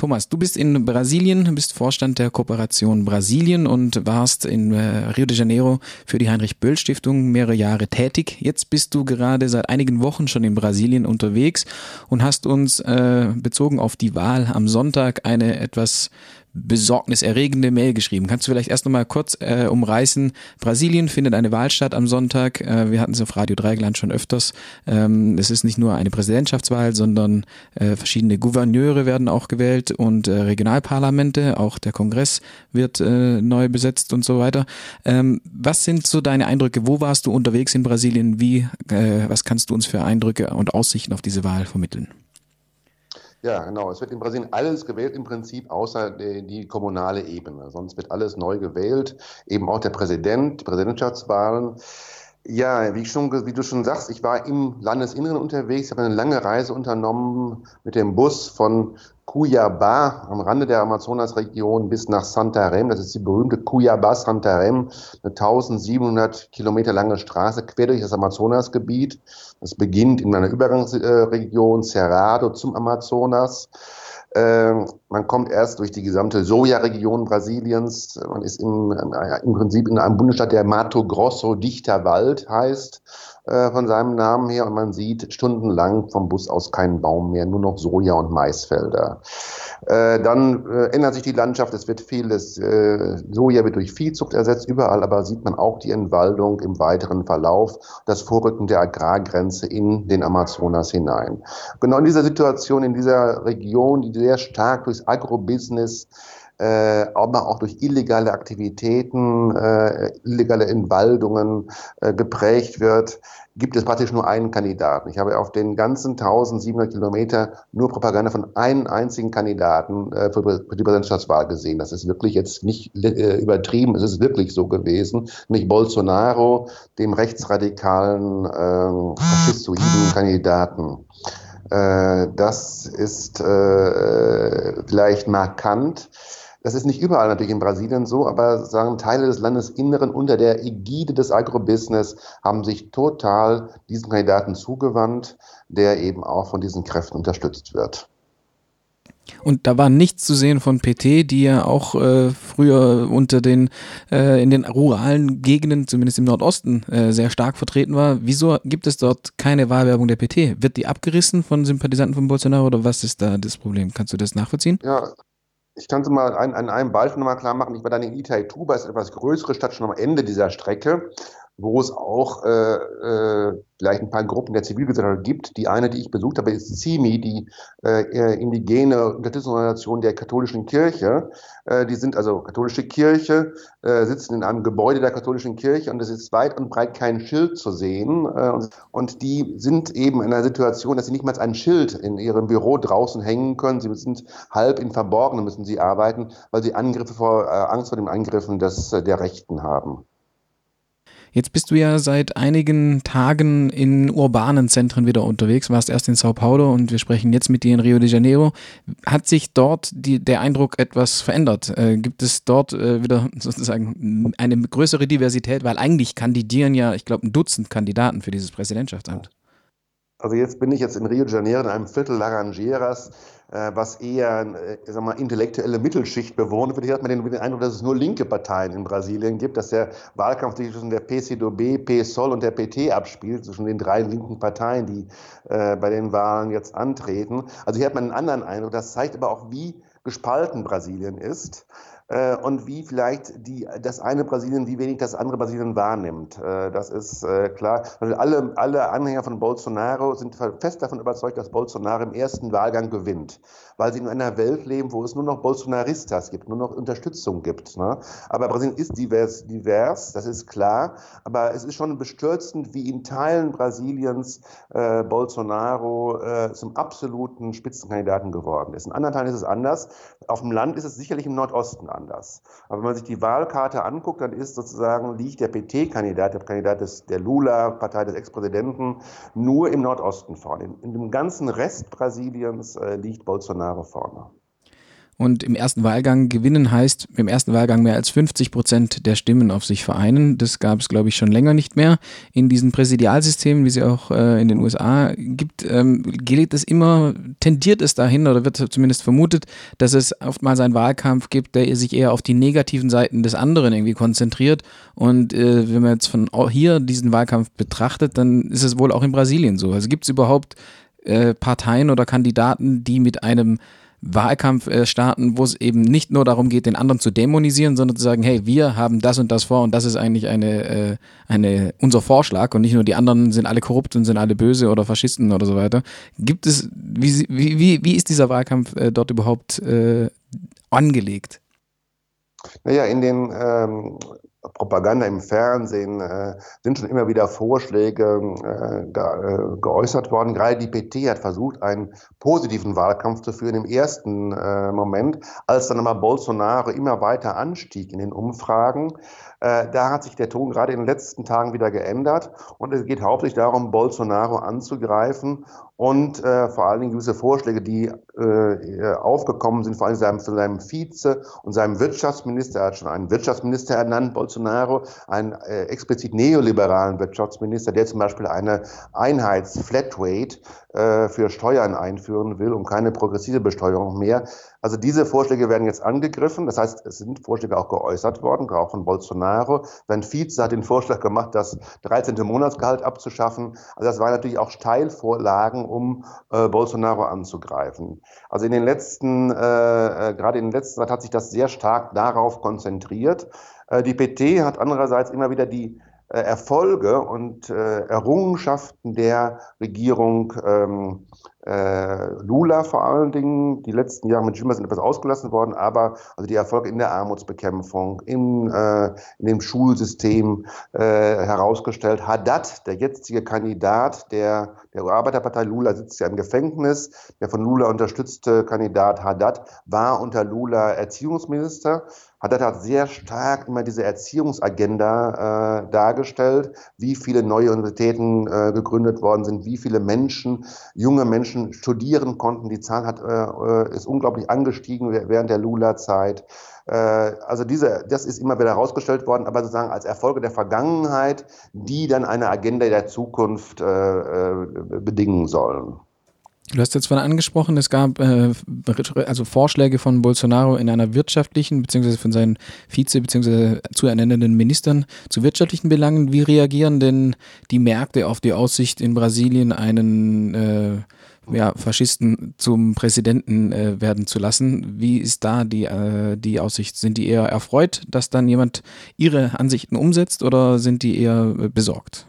Thomas, du bist in Brasilien, bist Vorstand der Kooperation Brasilien und warst in äh, Rio de Janeiro für die Heinrich-Böll-Stiftung mehrere Jahre tätig. Jetzt bist du gerade seit einigen Wochen schon in Brasilien unterwegs und hast uns äh, bezogen auf die Wahl am Sonntag eine etwas besorgniserregende Mail geschrieben. Kannst du vielleicht erst nochmal kurz äh, umreißen? Brasilien findet eine Wahl statt am Sonntag. Äh, wir hatten es auf Radio Dreigland schon öfters. Ähm, es ist nicht nur eine Präsidentschaftswahl, sondern äh, verschiedene Gouverneure werden auch gewählt und äh, Regionalparlamente. Auch der Kongress wird äh, neu besetzt und so weiter. Ähm, was sind so deine Eindrücke? Wo warst du unterwegs in Brasilien? Wie, äh, was kannst du uns für Eindrücke und Aussichten auf diese Wahl vermitteln? Ja, genau. Es wird in Brasilien alles gewählt im Prinzip, außer die, die, kommunale Ebene. Sonst wird alles neu gewählt. Eben auch der Präsident, die Präsidentschaftswahlen. Ja, wie, schon, wie, du schon sagst, ich war im Landesinneren unterwegs, habe eine lange Reise unternommen mit dem Bus von Cuiabá am Rande der Amazonasregion bis nach Santarém. Das ist die berühmte Cuiabá-Santarém, eine 1700 Kilometer lange Straße quer durch das Amazonasgebiet. Das beginnt in einer Übergangsregion Cerrado zum Amazonas. Ähm, man kommt erst durch die gesamte Soja-Region Brasiliens. Man ist im, im Prinzip in einem Bundesstaat, der Mato Grosso, dichter Wald heißt, äh, von seinem Namen her. Und man sieht stundenlang vom Bus aus keinen Baum mehr, nur noch Soja- und Maisfelder. Äh, dann äh, ändert sich die Landschaft, es wird vieles, äh, Soja wird durch Viehzucht ersetzt, überall aber sieht man auch die Entwaldung im weiteren Verlauf, das Vorrücken der Agrargrenze in den Amazonas hinein. Genau in dieser Situation, in dieser Region, die sehr stark durchs Agrobusiness äh, aber auch durch illegale Aktivitäten, äh, illegale Entwaldungen äh, geprägt wird, gibt es praktisch nur einen Kandidaten. Ich habe auf den ganzen 1700 Kilometer nur Propaganda von einem einzigen Kandidaten äh, für, für, die Präsidentschaftswahl gesehen. Das ist wirklich jetzt nicht äh, übertrieben, es ist wirklich so gewesen. Nämlich Bolsonaro, dem rechtsradikalen, äh, faschistoiden Kandidaten. Äh, das ist äh, vielleicht markant. Das ist nicht überall natürlich in Brasilien so, aber sagen Teile des Landesinneren unter der Ägide des Agrobusiness haben sich total diesem Kandidaten zugewandt, der eben auch von diesen Kräften unterstützt wird. Und da war nichts zu sehen von PT, die ja auch äh, früher unter den äh, in den ruralen Gegenden, zumindest im Nordosten, äh, sehr stark vertreten war. Wieso gibt es dort keine Wahlwerbung der PT? Wird die abgerissen von Sympathisanten von Bolsonaro oder was ist da das Problem? Kannst du das nachvollziehen? Ja, ich kann es mal an, an einem Beispiel nochmal klar machen. Ich war dann in Itaituba, ist etwas größere Stadt schon am Ende dieser Strecke wo es auch äh, äh, vielleicht ein paar Gruppen der Zivilgesellschaft gibt. Die eine, die ich besucht habe, ist CIMI, die äh, indigene Unterstützungsorganisation der katholischen Kirche. Äh, die sind also katholische Kirche, äh, sitzen in einem Gebäude der katholischen Kirche und es ist weit und breit kein Schild zu sehen. Äh, und, und die sind eben in einer Situation, dass sie nicht mal ein Schild in ihrem Büro draußen hängen können. Sie sind halb in Verborgenen müssen sie arbeiten, weil sie Angriffe vor, äh, Angst vor den Angriffen des, äh, der Rechten haben. Jetzt bist du ja seit einigen Tagen in urbanen Zentren wieder unterwegs, warst erst in Sao Paulo und wir sprechen jetzt mit dir in Rio de Janeiro. Hat sich dort die, der Eindruck etwas verändert? Äh, gibt es dort äh, wieder sozusagen eine größere Diversität? Weil eigentlich kandidieren ja, ich glaube, ein Dutzend Kandidaten für dieses Präsidentschaftsamt. Also jetzt bin ich jetzt in Rio de Janeiro in einem Viertel Laranjeiras äh, was eher äh, sag mal, intellektuelle Mittelschicht bewohnt wird. Hier hat man den, den, Eindruck, dass es nur linke Parteien in Brasilien gibt, dass der Wahlkampf sich zwischen der PCdoB, PSOL und der PT abspielt, zwischen den drei linken Parteien, die äh, bei den Wahlen jetzt antreten. Also hier hat man einen anderen Eindruck. Das zeigt aber auch, wie gespalten Brasilien ist äh, und wie vielleicht die, das eine Brasilien, wie wenig das andere Brasilien wahrnimmt. Äh, das ist äh, klar. Also alle, alle Anhänger von Bolsonaro sind fest davon überzeugt, dass Bolsonaro im ersten Wahlgang gewinnt, weil sie in einer Welt leben, wo es nur noch Bolsonaristas gibt, nur noch Unterstützung gibt. Ne? Aber Brasilien ist divers, divers, das ist klar. Aber es ist schon bestürzend, wie in Teilen Brasiliens äh, Bolsonaro äh, zum absoluten Spitzenkandidaten geworden ist. In anderen Teilen ist es anders. Auf dem Land ist es sicherlich im Nordosten anders anders. Aber wenn man sich die Wahlkarte anguckt, dann ist sozusagen, liegt der PT-Kandidat, der Kandidat des, der Lula-Partei des Ex-Präsidenten, nur im Nordosten vorne. In, in, dem ganzen Rest Brasiliens äh, liegt Bolsonaro vorne. Und im ersten Wahlgang gewinnen heißt, im ersten Wahlgang mehr als 50 Prozent der Stimmen auf sich vereinen. Das gab es, glaube ich, schon länger nicht mehr. In diesen Präsidialsystemen, wie sie auch äh, in den USA gibt, ähm, geht es immer, tendiert es dahin oder wird zumindest vermutet, dass es oftmals einen Wahlkampf gibt, der sich eher auf die negativen Seiten des anderen irgendwie konzentriert. Und äh, wenn man jetzt von hier diesen Wahlkampf betrachtet, dann ist es wohl auch in Brasilien so. Also gibt es überhaupt äh, Parteien oder Kandidaten, die mit einem Wahlkampf äh, starten, wo es eben nicht nur darum geht, den anderen zu dämonisieren, sondern zu sagen, hey, wir haben das und das vor und das ist eigentlich eine, äh, eine, unser Vorschlag und nicht nur die anderen sind alle korrupt und sind alle böse oder Faschisten oder so weiter. Gibt es, wie, wie, wie ist dieser Wahlkampf äh, dort überhaupt angelegt? Naja, in den ähm, Propaganda im Fernsehen äh, sind schon immer wieder Vorschläge äh, ge äh, geäußert worden. Gerade die PT hat versucht, einen positiven Wahlkampf zu führen im ersten äh, Moment, als dann aber Bolsonaro immer weiter anstieg in den Umfragen. Äh, da hat sich der Ton gerade in den letzten Tagen wieder geändert und es geht hauptsächlich darum, Bolsonaro anzugreifen und äh, vor allen Dingen gewisse Vorschläge, die äh, aufgekommen sind, vor allem seinem, von seinem Vize und seinem Wirtschaftsminister, er hat schon einen Wirtschaftsminister ernannt, Bolsonaro, einen äh, explizit neoliberalen Wirtschaftsminister, der zum Beispiel eine Einheits-Flatrate äh, für Steuern einführen will und keine progressive Besteuerung mehr. Also diese Vorschläge werden jetzt angegriffen. Das heißt, es sind Vorschläge auch geäußert worden, auch von Bolsonaro. Sein Vize hat den Vorschlag gemacht, das 13. Monatsgehalt abzuschaffen. Also das waren natürlich auch Steilvorlagen, um äh, Bolsonaro anzugreifen. Also in den letzten, äh, äh gerade in den letzten Zeit hat sich das sehr stark darauf konzentriert. Äh, die PT hat andererseits immer wieder die äh, Erfolge und äh, Errungenschaften der Regierung ähm, äh, Lula vor allen Dingen. Die letzten Jahre mit Dilma sind etwas ausgelassen worden, aber also die Erfolge in der Armutsbekämpfung, in, äh, in dem Schulsystem äh, herausgestellt. Haddad, der jetzige Kandidat der, der Arbeiterpartei Lula, sitzt ja im Gefängnis. Der von Lula unterstützte Kandidat Haddad war unter Lula Erziehungsminister er hat sehr stark immer diese Erziehungsagenda äh, dargestellt, wie viele neue Universitäten äh, gegründet worden sind, wie viele Menschen, junge Menschen studieren konnten. Die Zahl hat, äh, äh ist unglaublich angestiegen während der Lula-Zeit. Äh, also diese, das ist immer wieder herausgestellt worden, aber sozusagen als Erfolge der Vergangenheit, die dann eine Agenda der Zukunft äh, bedingen sollen. Du hast jetzt von angesprochen, es gab äh, also Vorschläge von Bolsonaro in einer wirtschaftlichen, beziehungsweise von seinen Vize- beziehungsweise zu ernennenden Ministern zu wirtschaftlichen Belangen. Wie reagieren denn die Märkte auf die Aussicht in Brasilien einen äh, ja, Faschisten zum Präsidenten äh, werden zu lassen? Wie ist da die, äh, die Aussicht? Sind die eher erfreut, dass dann jemand ihre Ansichten umsetzt oder sind die eher äh, besorgt?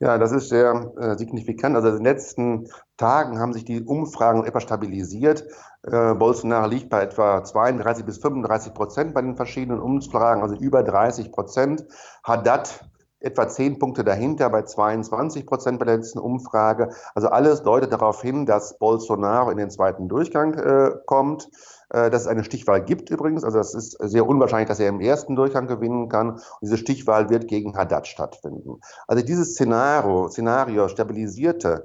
Ja, das ist sehr äh, signifikant. Also in den letzten Tagen haben sich die Umfragen etwas stabilisiert. Äh, Bolsonaro liegt bei etwa 32 bis 35 Prozent bei den verschiedenen Umfragen, also über 30 Prozent. Haddad etwa 10 Punkte dahinter bei 22 Prozent bei der letzten Umfrage. Also alles deutet darauf hin, dass Bolsonaro in den zweiten Durchgang äh, kommt dass es eine Stichwahl gibt übrigens. Also es ist sehr unwahrscheinlich, dass er im ersten Durchgang gewinnen kann. Und diese Stichwahl wird gegen Haddad stattfinden. Also dieses Szenario, Szenario stabilisierte,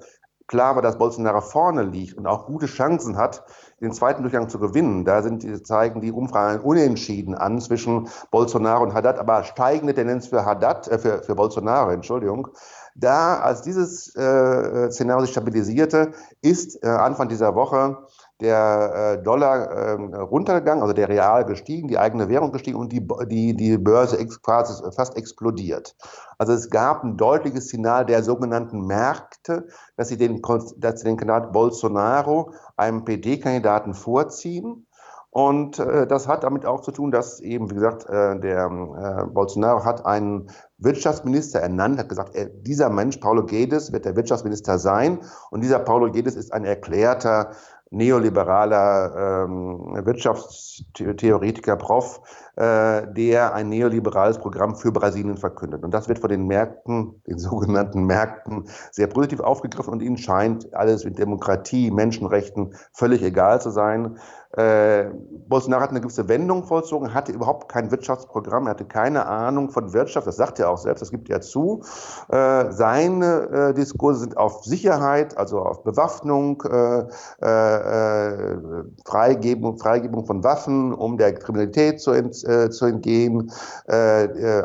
klar war, dass Bolsonaro vorne liegt und auch gute Chancen hat, den zweiten Durchgang zu gewinnen. Da sind, zeigen die Umfragen unentschieden an zwischen Bolsonaro und Haddad, aber steigende Tendenz für Haddad, äh, für, für Bolsonaro, Entschuldigung. Da, als dieses äh, Szenario sich stabilisierte, ist äh, Anfang dieser Woche der äh, Dollar äh, runtergegangen, also der Real gestiegen, die eigene Währung gestiegen und die, die, die Börse quasi fast explodiert. Also es gab ein deutliches Signal der sogenannten Märkte, dass sie den, dass sie den Kandidaten Bolsonaro einem PD-Kandidaten vorziehen. Und äh, das hat damit auch zu tun, dass eben, wie gesagt, äh, der äh, Bolsonaro hat einen Wirtschaftsminister ernannt, hat gesagt, er, dieser Mensch, Paulo Guedes, wird der Wirtschaftsminister sein. Und dieser Paulo Guedes ist ein erklärter neoliberaler ähm, Wirtschaftstheoretiker, Prof, äh, der ein neoliberales Programm für Brasilien verkündet. Und das wird von den Märkten, den sogenannten Märkten, sehr positiv aufgegriffen und ihnen scheint alles mit Demokratie, Menschenrechten völlig egal zu sein. Äh, Bolsonaro hat eine gewisse Wendung vollzogen, hatte überhaupt kein Wirtschaftsprogramm, er hatte keine Ahnung von Wirtschaft, das sagt er auch selbst, das gibt er zu. Äh, seine äh, Diskurse sind auf Sicherheit, also auf Bewaffnung, äh, äh, äh, Freigebung, Freigebung von Waffen, um der Kriminalität zu, ent, zu entgehen,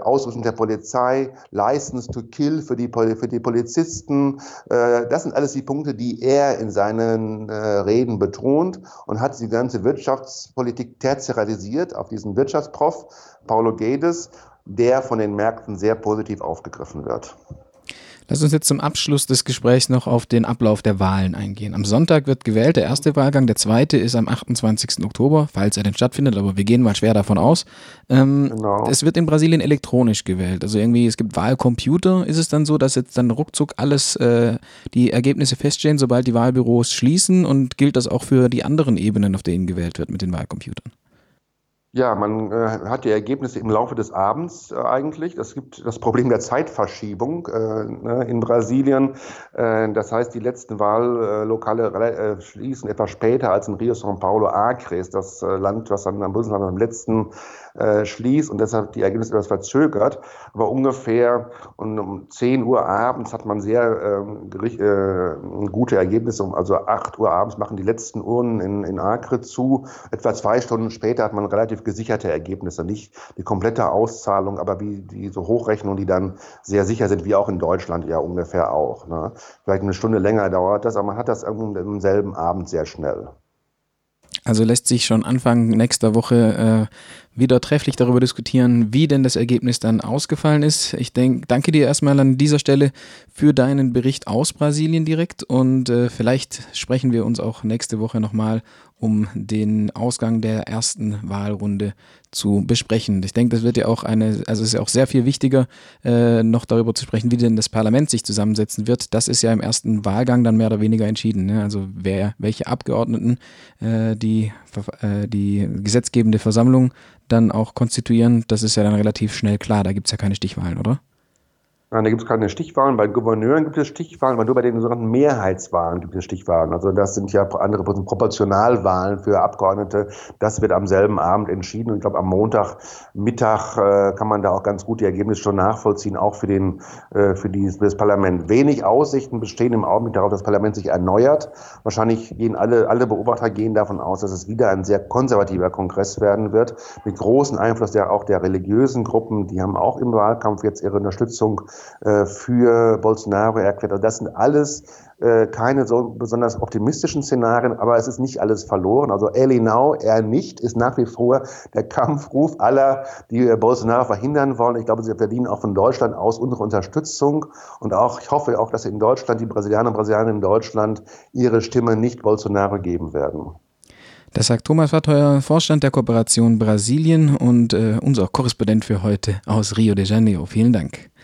Ausrüstung der Polizei, License to Kill für die, für die Polizisten. Das sind alles die Punkte, die er in seinen Reden betont und hat die ganze Wirtschaftspolitik tertiarisiert auf diesen Wirtschaftsprof Paulo Guedes, der von den Märkten sehr positiv aufgegriffen wird. Lass uns jetzt zum Abschluss des Gesprächs noch auf den Ablauf der Wahlen eingehen. Am Sonntag wird gewählt, der erste Wahlgang, der zweite ist am 28. Oktober, falls er denn stattfindet, aber wir gehen mal schwer davon aus. Ähm, genau. Es wird in Brasilien elektronisch gewählt. Also irgendwie, es gibt Wahlcomputer. Ist es dann so, dass jetzt dann ruckzuck alles äh, die Ergebnisse feststehen, sobald die Wahlbüros schließen und gilt das auch für die anderen Ebenen, auf denen gewählt wird mit den Wahlcomputern? Ja, man äh, hat die Ergebnisse im Laufe des Abends äh, eigentlich. Es gibt das Problem der Zeitverschiebung äh, ne, in Brasilien. Äh, das heißt, die letzten Wahllokale äh, schließen etwas später als in Rio São Paulo Acre, ist das äh, Land, was dann am Bundesland am letzten äh, schließt und deshalb die Ergebnisse etwas verzögert. Aber ungefähr um 10 Uhr abends hat man sehr äh, äh, gute Ergebnisse. Also 8 Uhr abends machen die letzten Urnen in, in Acre zu. Etwa zwei Stunden später hat man relativ gesicherte Ergebnisse. Nicht die komplette Auszahlung, aber wie diese Hochrechnungen, die dann sehr sicher sind, wie auch in Deutschland ja ungefähr auch. Ne? Vielleicht eine Stunde länger dauert das, aber man hat das im selben Abend sehr schnell. Also lässt sich schon Anfang nächster Woche äh, wieder trefflich darüber diskutieren, wie denn das Ergebnis dann ausgefallen ist. Ich denk, danke dir erstmal an dieser Stelle für deinen Bericht aus Brasilien direkt und äh, vielleicht sprechen wir uns auch nächste Woche nochmal um den Ausgang der ersten Wahlrunde zu besprechen. Ich denke, das wird ja auch eine, also es ist ja auch sehr viel wichtiger, äh, noch darüber zu sprechen, wie denn das Parlament sich zusammensetzen wird. Das ist ja im ersten Wahlgang dann mehr oder weniger entschieden. Ne? Also wer, welche Abgeordneten äh, die, äh, die gesetzgebende Versammlung dann auch konstituieren, das ist ja dann relativ schnell klar. Da gibt es ja keine Stichwahlen, oder? Nein, da gibt es keine Stichwahlen. Bei Gouverneuren gibt es Stichwahlen, aber nur bei den sogenannten Mehrheitswahlen gibt es Stichwahlen. Also das sind ja andere Proportionalwahlen für Abgeordnete. Das wird am selben Abend entschieden. Und ich glaube, am Montagmittag äh, kann man da auch ganz gut die Ergebnisse schon nachvollziehen, auch für, den, äh, für, die, das Parlament. Wenig Aussichten bestehen im Augenblick darauf, dass das Parlament sich erneuert. Wahrscheinlich gehen alle, alle Beobachter gehen davon aus, dass es wieder ein sehr konservativer Kongress werden wird, mit großem Einfluss der, auch der religiösen Gruppen. Die haben auch im Wahlkampf jetzt ihre Unterstützung äh, für Bolsonaro erklärt. Also das sind alles äh, keine so besonders optimistischen Szenarien, aber es ist nicht alles verloren. Also Elinau, er nicht, ist nach wie vor der Kampfruf aller, die Bolsonaro verhindern wollen. Ich glaube, sie verdienen auch von Deutschland aus unsere Unterstützung und auch, ich hoffe auch, dass in Deutschland, die Brasilianer und Brasilianer in Deutschland ihre Stimme nicht Bolsonaro geben werden. Das sagt Thomas Warteuer, Vorstand der Kooperation Brasilien und äh, unser Korrespondent für heute aus Rio de Janeiro. Vielen Dank.